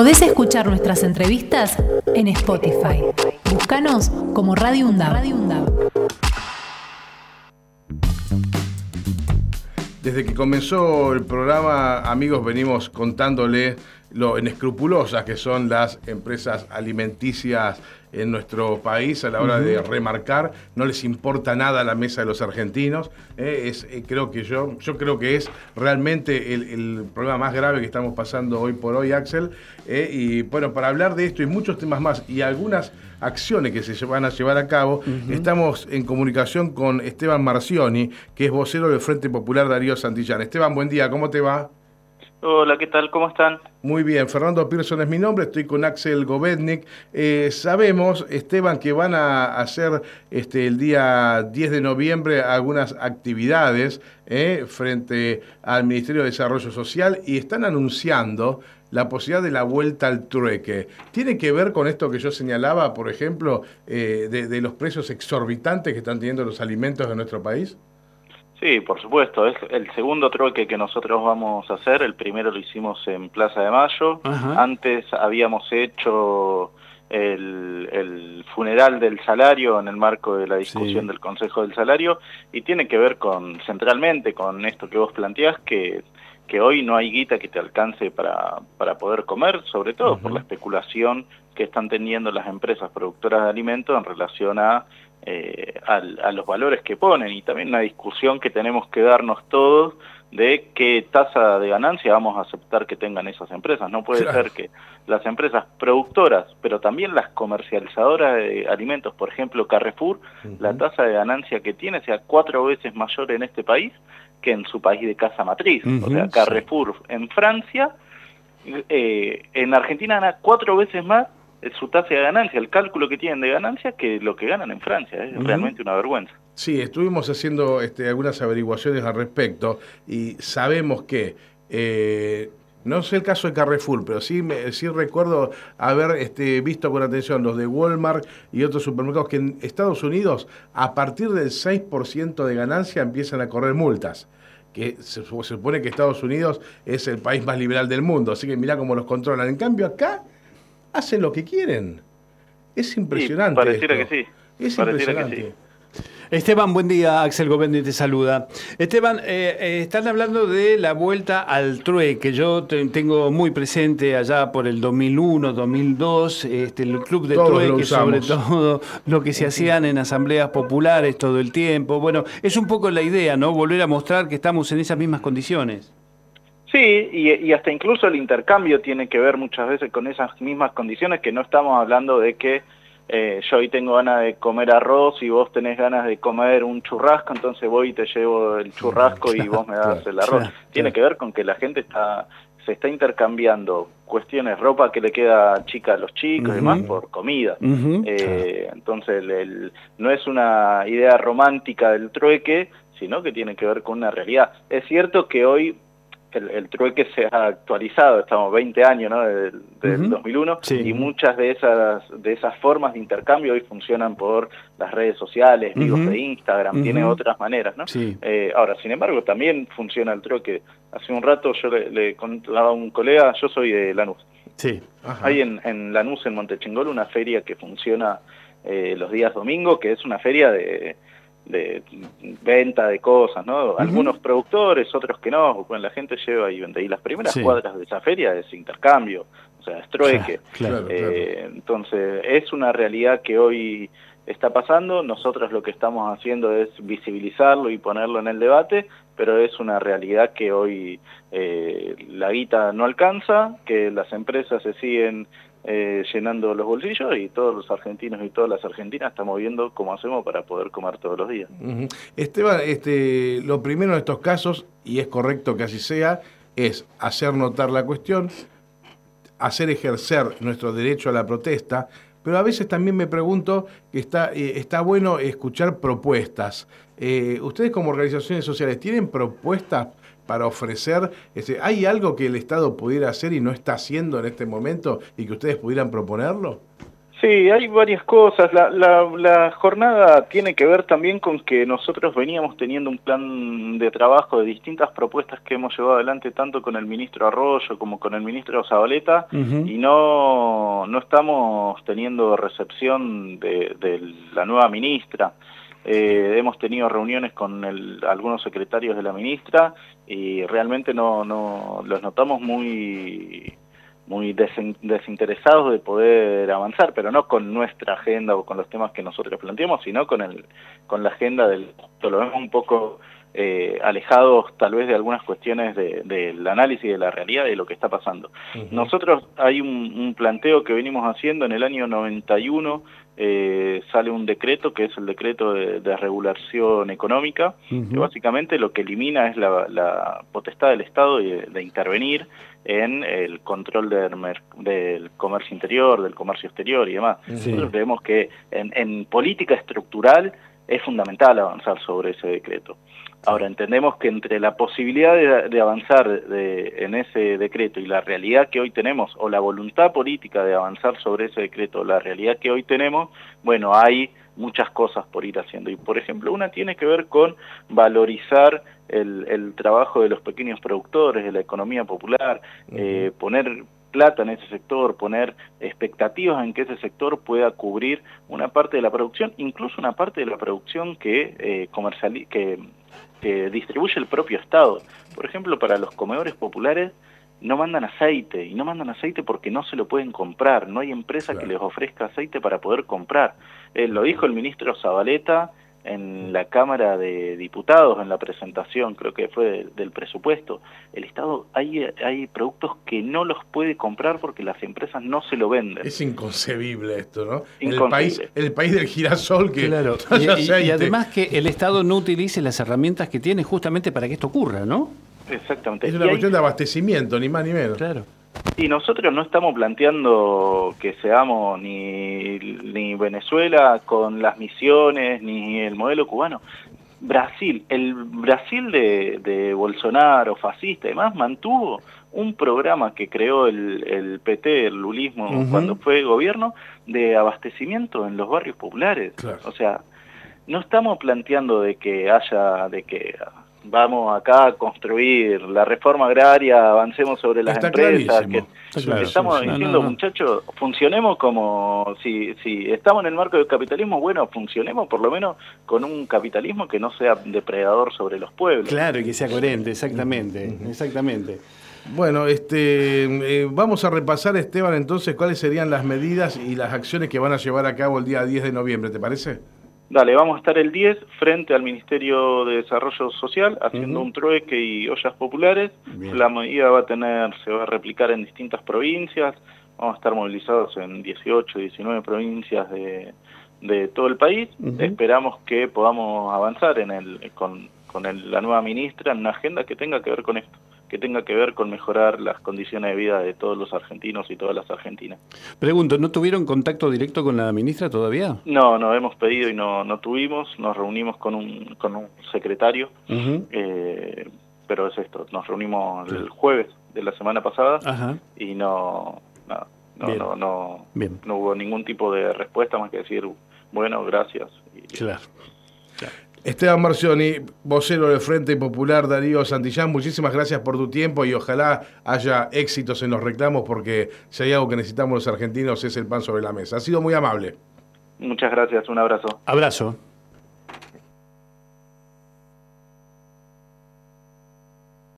Podés escuchar nuestras entrevistas en Spotify. Búscanos como Radio UNDAB. Desde que comenzó el programa, amigos, venimos contándole lo inescrupulosas que son las empresas alimenticias en nuestro país a la hora de remarcar, no les importa nada la mesa de los argentinos. Eh, es, eh, creo que yo, yo creo que es realmente el, problema más grave que estamos pasando hoy por hoy, Axel. Eh, y bueno, para hablar de esto y muchos temas más y algunas acciones que se van a llevar a cabo, estamos en comunicación con Esteban Marcioni, que es vocero del Frente Popular Darío Santillán. Esteban, buen día, ¿cómo te va? Hola, ¿qué tal? ¿Cómo están? Muy bien, Fernando Pearson es mi nombre, estoy con Axel Govetnik. Eh, sabemos, Esteban, que van a hacer este, el día 10 de noviembre algunas actividades eh, frente al Ministerio de Desarrollo Social y están anunciando la posibilidad de la vuelta al trueque. ¿Tiene que ver con esto que yo señalaba, por ejemplo, eh, de los precios exorbitantes que están teniendo los alimentos de nuestro país? Sí, por supuesto. Es el segundo trueque que nosotros vamos a hacer. El primero lo hicimos en Plaza de Mayo. Antes habíamos hecho el, funeral del salario en el marco de la discusión del Consejo del Salario y tiene que ver con centralmente con esto que vos planteás que que hoy no hay guita que te alcance para, para poder comer, sobre todo por la especulación que están teniendo las empresas productoras de alimentos en relación a eh, a, los valores que ponen y también una discusión que tenemos que darnos todos de qué tasa de ganancia vamos a aceptar que tengan esas empresas. No puede ser que las empresas productoras, pero también las comercializadoras de alimentos, por ejemplo Carrefour, la tasa de ganancia que tiene sea cuatro veces mayor en este país que en su país de casa matriz. o sea, Carrefour en Francia, eh, en Argentina gana cuatro veces más su tasa de ganancia, el cálculo que tienen de ganancia que lo que ganan en Francia. Es realmente una vergüenza. Sí, estuvimos haciendo este, algunas averiguaciones al respecto y sabemos que, eh, no sé el caso de Carrefour, pero sí, me, sí recuerdo haber este, visto con atención los de Walmart y otros supermercados que en Estados Unidos a partir del 6% de ganancia empiezan a correr multas que se, supone que Estados Unidos es el país más liberal del mundo, así que mira cómo los controlan. En cambio acá hacen lo que quieren. Es impresionante. pareciera que sí. Es impresionante. Esteban, buen día. Axel Govendi te saluda. Esteban, eh, eh, están hablando de la vuelta al trueque. Yo tengo muy presente allá por el 2001, 2002, este, el club de trueque, sobre todo lo que se hacían en asambleas populares todo el tiempo. Bueno, es un poco la idea, ¿no? Volver a mostrar que estamos en esas mismas condiciones. Sí, y, hasta incluso el intercambio tiene que ver muchas veces con esas mismas condiciones que no estamos hablando de que eh, yo hoy tengo ganas de comer arroz y vos tenés ganas de comer un churrasco, entonces voy y te llevo el churrasco y vos me das el arroz. tiene que ver con que la gente está se está intercambiando cuestiones, ropa que le queda chica a los chicos y demás por comida. Eh, entonces el, no es una idea romántica del trueque, sino que tiene que ver con una realidad. Es cierto que hoy el, trueque se ha actualizado, estamos 20 años ¿no? del, 2001 y muchas de esas de esas formas de intercambio hoy funcionan por las redes sociales, vivos de Instagram, tiene otras maneras. ¿no? Eh, ahora, sin embargo, también funciona el trueque. Hace un rato yo le, contaba a un colega, yo soy de Lanús. Sí. Hay en, en Lanús, en Montechingol, una feria que funciona eh, los días domingos, que es una feria de de venta de cosas, ¿no? Algunos productores, otros que no, bueno, la gente lleva y vende. Y las primeras cuadras de esa feria es intercambio, o sea, es trueque. Eh, entonces, es una realidad que hoy está pasando, nosotros lo que estamos haciendo es visibilizarlo y ponerlo en el debate, pero es una realidad que hoy eh, la guita no alcanza, que las empresas se siguen eh, llenando los bolsillos y todos los argentinos y todas las argentinas estamos viendo cómo hacemos para poder comer todos los días. Esteban, este, lo primero en estos casos, y es correcto que así sea, es hacer notar la cuestión, hacer ejercer nuestro derecho a la protesta, pero a veces también me pregunto que está, eh, está bueno escuchar propuestas. Eh, ¿Ustedes como organizaciones sociales tienen propuestas para ofrecer? Este, ¿Hay algo que el Estado pudiera hacer y no está haciendo en este momento y que ustedes pudieran proponerlo? Sí, hay varias cosas. La, la, jornada tiene que ver también con que nosotros veníamos teniendo un plan de trabajo de distintas propuestas que hemos llevado adelante tanto con el ministro Arroyo como con el ministro Zabaleta y no, no estamos teniendo recepción de, la nueva ministra. Eh, hemos tenido reuniones con algunos secretarios de la ministra y realmente no, no los notamos muy muy desinteresados de poder avanzar, pero no con nuestra agenda o con los temas que nosotros planteamos, sino con el con la agenda del lo vemos un poco eh, alejados tal vez de algunas cuestiones del análisis de la realidad de lo que está pasando. Nosotros hay un, planteo que venimos haciendo en el año 91, eh, sale un decreto que es el decreto de, regulación económica, que básicamente lo que elimina es la, potestad del Estado de, intervenir en el control del, comercio interior, del comercio exterior y demás. Nosotros creemos que en política estructural es fundamental avanzar sobre ese decreto. Ahora, entendemos que entre la posibilidad de, avanzar en ese decreto y la realidad que hoy tenemos, o la voluntad política de avanzar sobre ese decreto, la realidad que hoy tenemos, bueno, hay muchas cosas por ir haciendo. Y, por ejemplo, una tiene que ver con valorizar el, trabajo de los pequeños productores, de la economía popular, eh, poner plata en ese sector, poner expectativas en que ese sector pueda cubrir una parte de la producción, incluso una parte de la producción que, eh, que que distribuye el propio Estado. Por ejemplo, para los comedores populares no mandan aceite, y no mandan aceite porque no se lo pueden comprar, no hay empresa que les ofrezca aceite para poder comprar. Eh, lo dijo el ministro Zabaleta en la Cámara de Diputados, en la presentación, creo que fue del presupuesto, el Estado, hay, hay productos que no los puede comprar porque las empresas no se lo venden. Es inconcebible esto, ¿no? El país, el país del girasol que... Claro, y, además que el Estado no utilice las herramientas que tiene justamente para que esto ocurra, ¿no? Exactamente. Es una cuestión de abastecimiento, ni más ni menos. Claro. Y nosotros no estamos planteando que seamos ni, ni Venezuela con las misiones, ni el modelo cubano. Brasil, el Brasil de, de Bolsonaro, fascista y demás, mantuvo un programa que creó el, el PT, el lulismo, cuando fue gobierno, de abastecimiento en los barrios populares. O sea, no estamos planteando de que haya, de que vamos acá a construir la reforma agraria, avancemos sobre las empresas. Que, estamos diciendo, muchachos, funcionemos como, si, si estamos en el marco del capitalismo, bueno, funcionemos por lo menos con un capitalismo que no sea depredador sobre los pueblos. Claro, y que sea coherente, exactamente, exactamente. Bueno, este, eh, vamos a repasar, Esteban, entonces, cuáles serían las medidas y las acciones que van a llevar a cabo el día 10 de noviembre, ¿te parece? Dale, vamos a estar el 10 frente al Ministerio de Desarrollo Social haciendo un trueque y ollas populares. La medida va a tener, se va a replicar en distintas provincias. Vamos a estar movilizados en 18, 19 provincias de, de todo el país. Esperamos que podamos avanzar en el, con, con la nueva ministra en una agenda que tenga que ver con esto que tenga que ver con mejorar las condiciones de vida de todos los argentinos y todas las argentinas. Pregunto, ¿no tuvieron contacto directo con la ministra todavía? No, no hemos pedido y no, no tuvimos, nos reunimos con un, con un secretario, eh, pero es esto, nos reunimos el jueves de la semana pasada y no, no, no, no, no, hubo ningún tipo de respuesta más que decir, bueno, gracias. claro. Esteban Marcioni, vocero del Frente Popular Darío Santillán, muchísimas gracias por tu tiempo y ojalá haya éxitos en los reclamos porque si hay algo que necesitamos los argentinos es el pan sobre la mesa. Ha sido muy amable. Muchas gracias, un abrazo. Abrazo.